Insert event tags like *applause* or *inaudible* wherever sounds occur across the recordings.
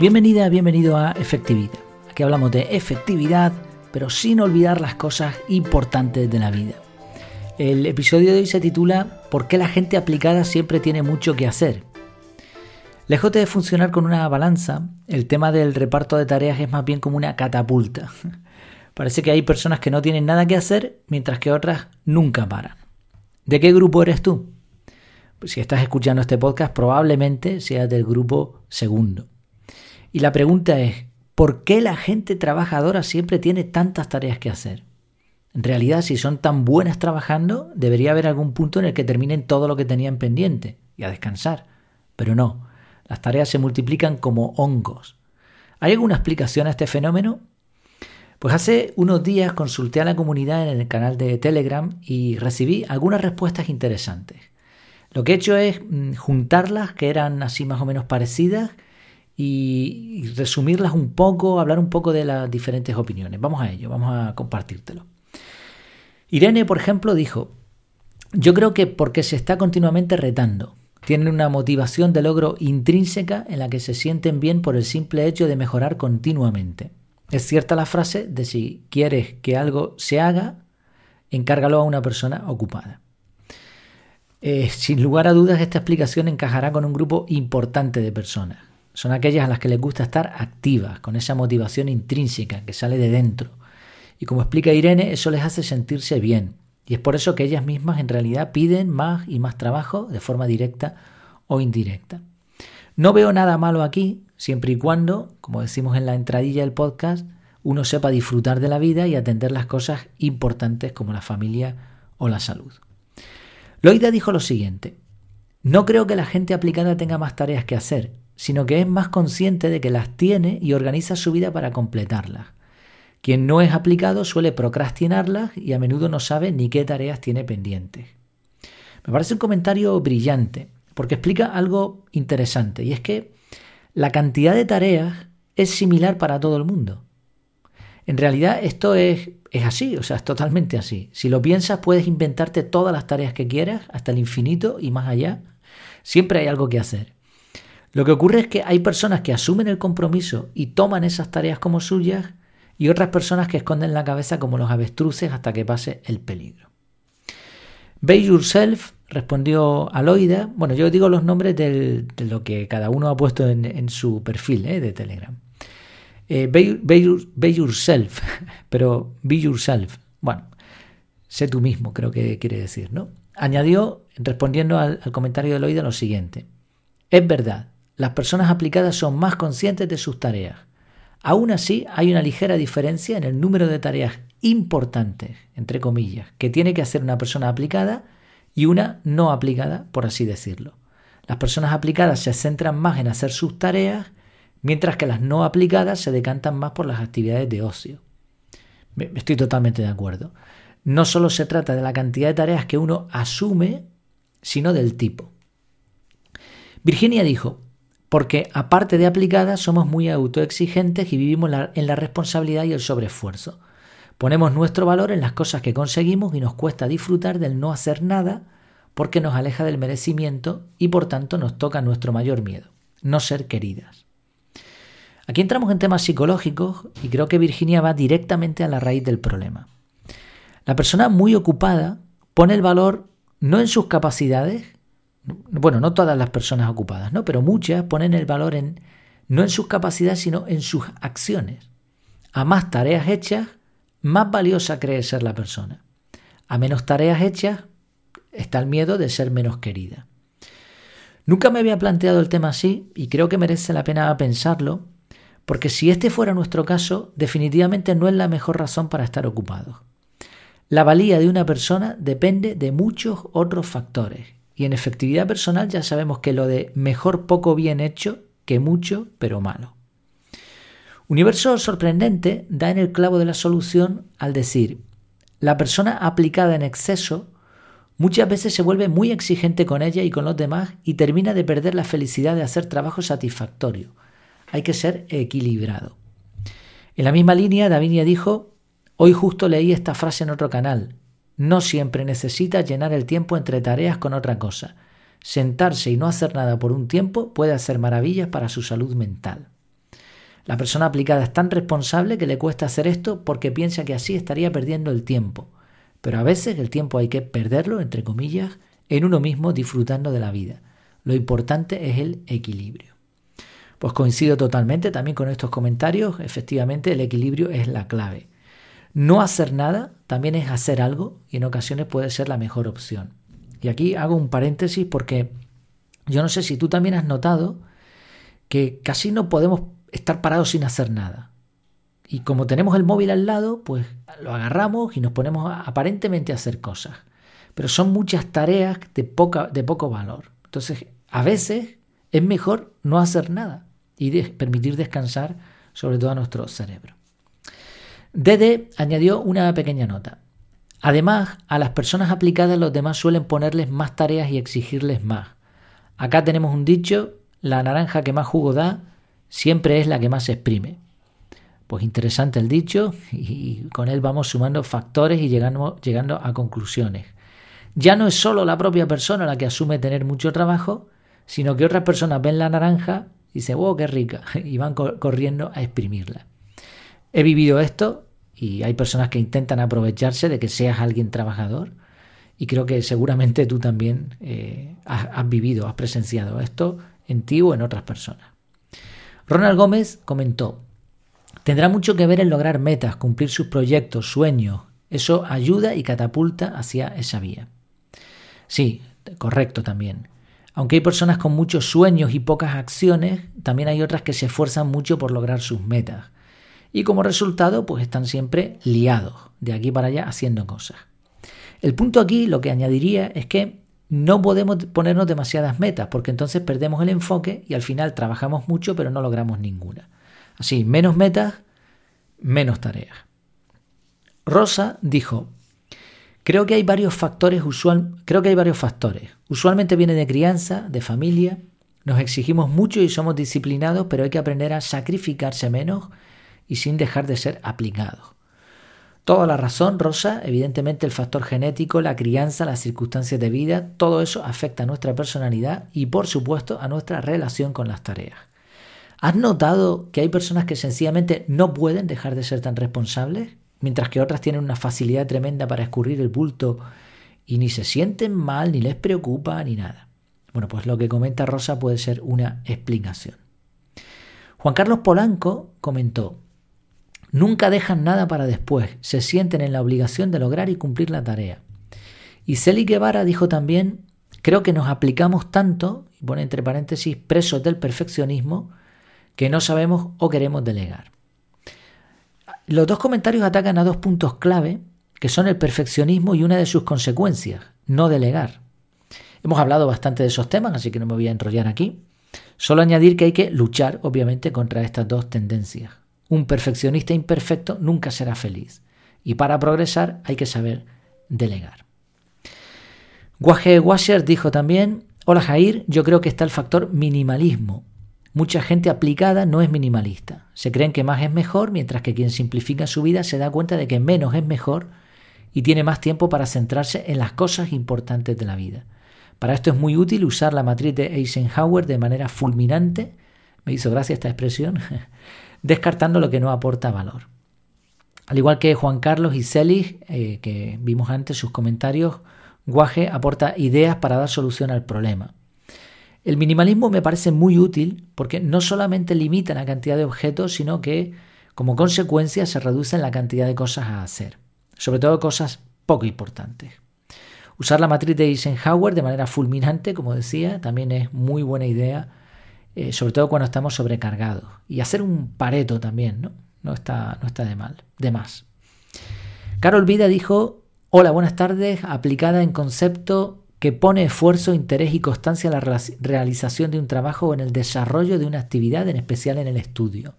Bienvenida, bienvenido a Efectividad. Aquí hablamos de efectividad, pero sin olvidar las cosas importantes de la vida. El episodio de hoy se titula ¿Por qué la gente aplicada siempre tiene mucho que hacer? Lejos de funcionar con una balanza, el tema del reparto de tareas es más bien como una catapulta. *laughs* Parece que hay personas que no tienen nada que hacer, mientras que otras nunca paran. ¿De qué grupo eres tú? Si estás escuchando este podcast, probablemente seas del grupo segundo. Y la pregunta es, ¿por qué la gente trabajadora siempre tiene tantas tareas que hacer? En realidad, si son tan buenas trabajando, debería haber algún punto en el que terminen todo lo que tenían pendiente y a descansar. Pero no, las tareas se multiplican como hongos. ¿Hay alguna explicación a este fenómeno? Pues hace unos días consulté a la comunidad en el canal de Telegram y recibí algunas respuestas interesantes. Lo que he hecho es mm, juntarlas, que eran así más o menos parecidas, y, resumirlas un poco, hablar un poco de las diferentes opiniones. Vamos a ello, vamos a compartírtelo. Irene, por ejemplo, dijo, yo creo que porque se está continuamente retando, tienen una motivación de logro intrínseca en la que se sienten bien por el simple hecho de mejorar continuamente. Es cierta la frase de si quieres que algo se haga, encárgalo a una persona ocupada. Eh, sin lugar a dudas, esta explicación encajará con un grupo importante de personas son aquellas a las que les gusta estar activas, con esa motivación intrínseca que sale de dentro. Y como explica Irene, eso les hace sentirse bien. Y es por eso que ellas mismas en realidad piden más y más trabajo de forma directa o indirecta. No veo nada malo aquí, siempre y cuando, como decimos en la entradilla del podcast, uno sepa disfrutar de la vida y atender las cosas importantes como la familia o la salud. Loida dijo lo siguiente, no creo que la gente aplicada tenga más tareas que hacer, sino que es más consciente de que las tiene y organiza su vida para completarlas. Quien no es aplicado suele procrastinarlas y a menudo no sabe ni qué tareas tiene pendientes. Me parece un comentario brillante, porque explica algo interesante, y es que la cantidad de tareas es similar para todo el mundo. En realidad esto es, es así, o sea, es totalmente así. Si lo piensas, puedes inventarte todas las tareas que quieras, hasta el infinito y más allá. Siempre hay algo que hacer. Lo que ocurre es que hay personas que asumen el compromiso y toman esas tareas como suyas y otras personas que esconden la cabeza como los avestruces hasta que pase el peligro. Bay Yourself respondió Aloida. Bueno, yo digo los nombres de lo que cada uno ha puesto en, su perfil eh, de Telegram. Eh, bay, Yourself, *laughs* pero Be Yourself. Bueno, sé tú mismo, creo que quiere decir, ¿no? Añadió, respondiendo al, al comentario de Aloida, lo siguiente. Es verdad, las personas aplicadas son más conscientes de sus tareas. Aún así, hay una ligera diferencia en el número de tareas importantes, entre comillas, que tiene que hacer una persona aplicada y una no aplicada, por así decirlo. Las personas aplicadas se centran más en hacer sus tareas, mientras que las no aplicadas se decantan más por las actividades de ocio. Estoy totalmente de acuerdo. No solo se trata de la cantidad de tareas que uno asume, sino del tipo. Virginia dijo, porque aparte de aplicadas somos muy autoexigentes y vivimos en la responsabilidad y el sobreesfuerzo. Ponemos nuestro valor en las cosas que conseguimos y nos cuesta disfrutar del no hacer nada porque nos aleja del merecimiento y por tanto nos toca nuestro mayor miedo, no ser queridas. Aquí entramos en temas psicológicos y creo que Virginia va directamente a la raíz del problema. La persona muy ocupada pone el valor no en sus capacidades, bueno, no todas las personas ocupadas, ¿no? Pero muchas ponen el valor en no en sus capacidades, sino en sus acciones. A más tareas hechas, más valiosa cree ser la persona. A menos tareas hechas, está el miedo de ser menos querida. Nunca me había planteado el tema así y creo que merece la pena pensarlo, porque si este fuera nuestro caso, definitivamente no es la mejor razón para estar ocupados. La valía de una persona depende de muchos otros factores y en efectividad personal ya sabemos que lo de mejor poco bien hecho que mucho pero malo. Universo sorprendente da en el clavo de la solución al decir, la persona aplicada en exceso muchas veces se vuelve muy exigente con ella y con los demás y termina de perder la felicidad de hacer trabajo satisfactorio. Hay que ser equilibrado. En la misma línea, Davinia dijo, hoy justo leí esta frase en otro canal, no siempre necesita llenar el tiempo entre tareas con otra cosa. Sentarse y no hacer nada por un tiempo puede hacer maravillas para su salud mental. La persona aplicada es tan responsable que le cuesta hacer esto porque piensa que así estaría perdiendo el tiempo. Pero a veces el tiempo hay que perderlo, entre comillas, en uno mismo disfrutando de la vida. Lo importante es el equilibrio. Pues coincido totalmente también con estos comentarios. Efectivamente, el equilibrio es la clave. No hacer nada también es hacer algo y en ocasiones puede ser la mejor opción. Y aquí hago un paréntesis porque yo no sé si tú también has notado que casi no podemos estar parados sin hacer nada. Y como tenemos el móvil al lado, pues lo agarramos y nos ponemos aparentemente a hacer cosas. Pero son muchas tareas de, poca, de poco valor. Entonces, a veces es mejor no hacer nada y permitir descansar sobre todo a nuestro cerebro. Dede añadió una pequeña nota. Además, a las personas aplicadas los demás suelen ponerles más tareas y exigirles más. Acá tenemos un dicho, la naranja que más jugo da siempre es la que más se exprime. Pues interesante el dicho y con él vamos sumando factores y llegando, llegando a conclusiones. Ya no es solo la propia persona la que asume tener mucho trabajo, sino que otras personas ven la naranja y dicen, wow, qué rica, *laughs* y van corriendo a exprimirla. He vivido esto y hay personas que intentan aprovecharse de que seas alguien trabajador y creo que seguramente tú también eh, has vivido, has presenciado esto en ti o en otras personas. Ronald Gómez comentó, tendrá mucho que ver en lograr metas, cumplir sus proyectos, sueños. Eso ayuda y catapulta hacia esa vía. Sí, correcto también. Aunque hay personas con muchos sueños y pocas acciones, también hay otras que se esfuerzan mucho por lograr sus metas. Y como resultado, pues están siempre liados, de aquí para allá haciendo cosas. El punto aquí, lo que añadiría, es que no podemos ponernos demasiadas metas porque entonces perdemos el enfoque y al final trabajamos mucho pero no logramos ninguna. Así, menos metas, menos tareas. Rosa dijo, creo que hay varios factores usual, creo que hay varios factores. Usualmente viene de crianza, de familia, nos exigimos mucho y somos disciplinados, pero hay que aprender a sacrificarse menos y sin dejar de ser aplicados. Toda la razón, Rosa, evidentemente el factor genético, la crianza, las circunstancias de vida, todo eso afecta a nuestra personalidad y por supuesto a nuestra relación con las tareas. ¿Has notado que hay personas que sencillamente no pueden dejar de ser tan responsables, mientras que otras tienen una facilidad tremenda para escurrir el bulto y ni se sienten mal, ni les preocupa, ni nada? Bueno, pues lo que comenta Rosa puede ser una explicación. Juan Carlos Polanco comentó, Nunca dejan nada para después, se sienten en la obligación de lograr y cumplir la tarea. Y Celi Guevara dijo también, creo que nos aplicamos tanto, y pone entre paréntesis, presos del perfeccionismo, que no sabemos o queremos delegar. Los dos comentarios atacan a dos puntos clave, que son el perfeccionismo y una de sus consecuencias, no delegar. Hemos hablado bastante de esos temas, así que no me voy a enrollar aquí. Solo añadir que hay que luchar, obviamente, contra estas dos tendencias. Un perfeccionista imperfecto nunca será feliz. Y para progresar hay que saber delegar. Waje Washer dijo también, hola Jair, yo creo que está el factor minimalismo. Mucha gente aplicada no es minimalista. Se creen que más es mejor, mientras que quien simplifica su vida se da cuenta de que menos es mejor y tiene más tiempo para centrarse en las cosas importantes de la vida. Para esto es muy útil usar la matriz de Eisenhower de manera fulminante. Me hizo gracia esta expresión *laughs* descartando lo que no aporta valor. Al igual que Juan Carlos y Celis, eh, que vimos antes sus comentarios, Guaje aporta ideas para dar solución al problema. El minimalismo me parece muy útil porque no solamente limita la cantidad de objetos, sino que como consecuencia se reduce la cantidad de cosas a hacer, sobre todo cosas poco importantes. Usar la matriz de Eisenhower de manera fulminante, como decía, también es muy buena idea eh, sobre todo cuando estamos sobrecargados. Y hacer un pareto también, ¿no? No está, no está de mal, de más. Carol Vida dijo, hola, buenas tardes, aplicada en concepto que pone esfuerzo, interés y constancia en la realización de un trabajo o en el desarrollo de una actividad, en especial en el estudio.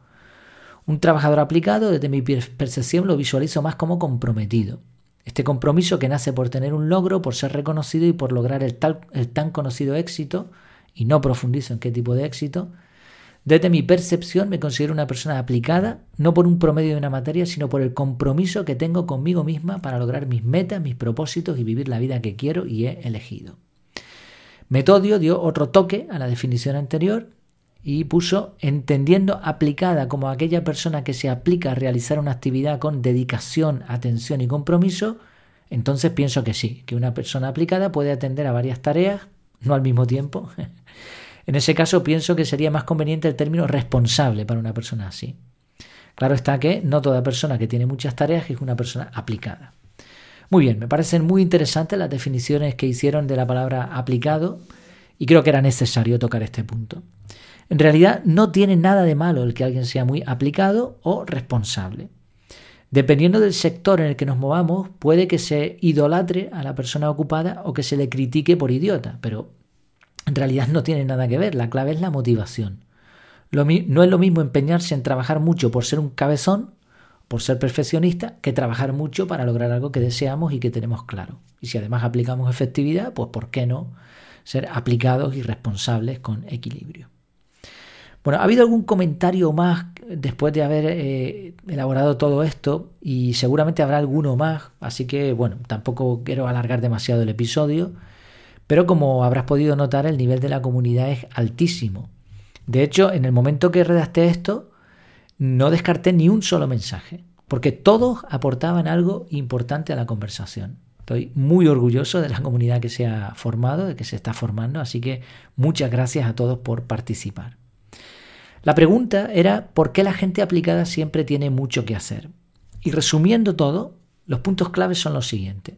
Un trabajador aplicado, desde mi percepción, lo visualizo más como comprometido. Este compromiso que nace por tener un logro, por ser reconocido y por lograr el, tal, el tan conocido éxito, y no profundizo en qué tipo de éxito, desde mi percepción me considero una persona aplicada, no por un promedio de una materia, sino por el compromiso que tengo conmigo misma para lograr mis metas, mis propósitos y vivir la vida que quiero y he elegido. Metodio dio otro toque a la definición anterior y puso entendiendo aplicada como aquella persona que se aplica a realizar una actividad con dedicación, atención y compromiso, entonces pienso que sí, que una persona aplicada puede atender a varias tareas, no al mismo tiempo. *laughs* en ese caso pienso que sería más conveniente el término responsable para una persona así. Claro está que no toda persona que tiene muchas tareas es una persona aplicada. Muy bien, me parecen muy interesantes las definiciones que hicieron de la palabra aplicado y creo que era necesario tocar este punto. En realidad no tiene nada de malo el que alguien sea muy aplicado o responsable. Dependiendo del sector en el que nos movamos, puede que se idolatre a la persona ocupada o que se le critique por idiota, pero en realidad no tiene nada que ver, la clave es la motivación. no es lo mismo empeñarse en trabajar mucho por ser un cabezón, por ser perfeccionista, que trabajar mucho para lograr algo que deseamos y que tenemos claro. Y si además aplicamos efectividad, pues ¿por qué no ser aplicados y responsables con equilibrio? Bueno, ha habido algún comentario más después de haber eh, elaborado todo esto y seguramente habrá alguno más, así que bueno, tampoco quiero alargar demasiado el episodio, pero como habrás podido notar el nivel de la comunidad es altísimo. De hecho, en el momento que redacté esto, no descarté ni un solo mensaje, porque todos aportaban algo importante a la conversación. Estoy muy orgulloso de la comunidad que se ha formado, de que se está formando, así que muchas gracias a todos por participar. La pregunta era por qué la gente aplicada siempre tiene mucho que hacer. Y resumiendo todo, los puntos claves son los siguientes.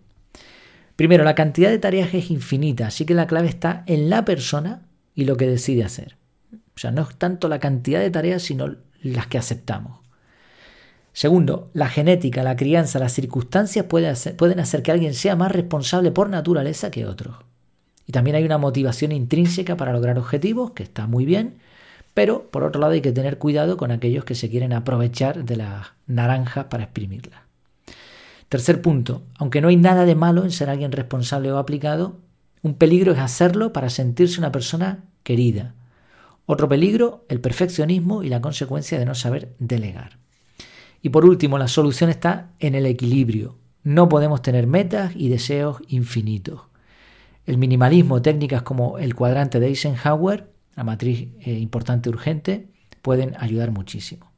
Primero, la cantidad de tareas es infinita, así que la clave está en la persona y lo que decide hacer. O sea, no es tanto la cantidad de tareas, sino las que aceptamos. Segundo, la genética, la crianza, las circunstancias pueden hacer que alguien sea más responsable por naturaleza que otros. Y también hay una motivación intrínseca para lograr objetivos, que está muy bien, pero por otro lado hay que tener cuidado con aquellos que se quieren aprovechar de las naranjas para exprimirlas. Tercer punto, aunque no hay nada de malo en ser alguien responsable o aplicado, un peligro es hacerlo para sentirse una persona querida. Otro peligro, el perfeccionismo y la consecuencia de no saber delegar. Y por último, la solución está en el equilibrio. No podemos tener metas y deseos infinitos. El minimalismo, técnicas como el cuadrante de Eisenhower la matriz eh, importante urgente, pueden ayudar muchísimo.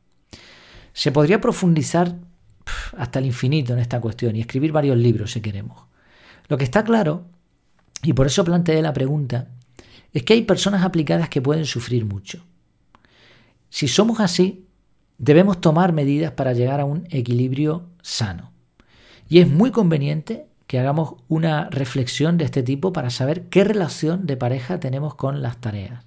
Se podría profundizar hasta el infinito en esta cuestión y escribir varios libros si queremos. Lo que está claro, y por eso planteé la pregunta, es que hay personas aplicadas que pueden sufrir mucho. Si somos así, debemos tomar medidas para llegar a un equilibrio sano. Y es muy conveniente que hagamos una reflexión de este tipo para saber qué relación de pareja tenemos con las tareas.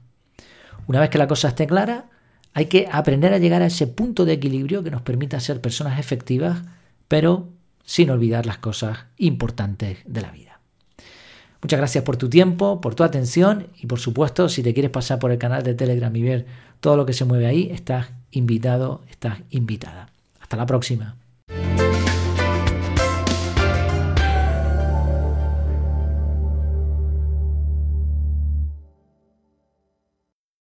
Una vez que la cosa esté clara, hay que aprender a llegar a ese punto de equilibrio que nos permita ser personas efectivas, pero sin olvidar las cosas importantes de la vida. Muchas gracias por tu tiempo, por tu atención y por supuesto si te quieres pasar por el canal de Telegram y ver todo lo que se mueve ahí, estás invitado, estás invitada. Hasta la próxima.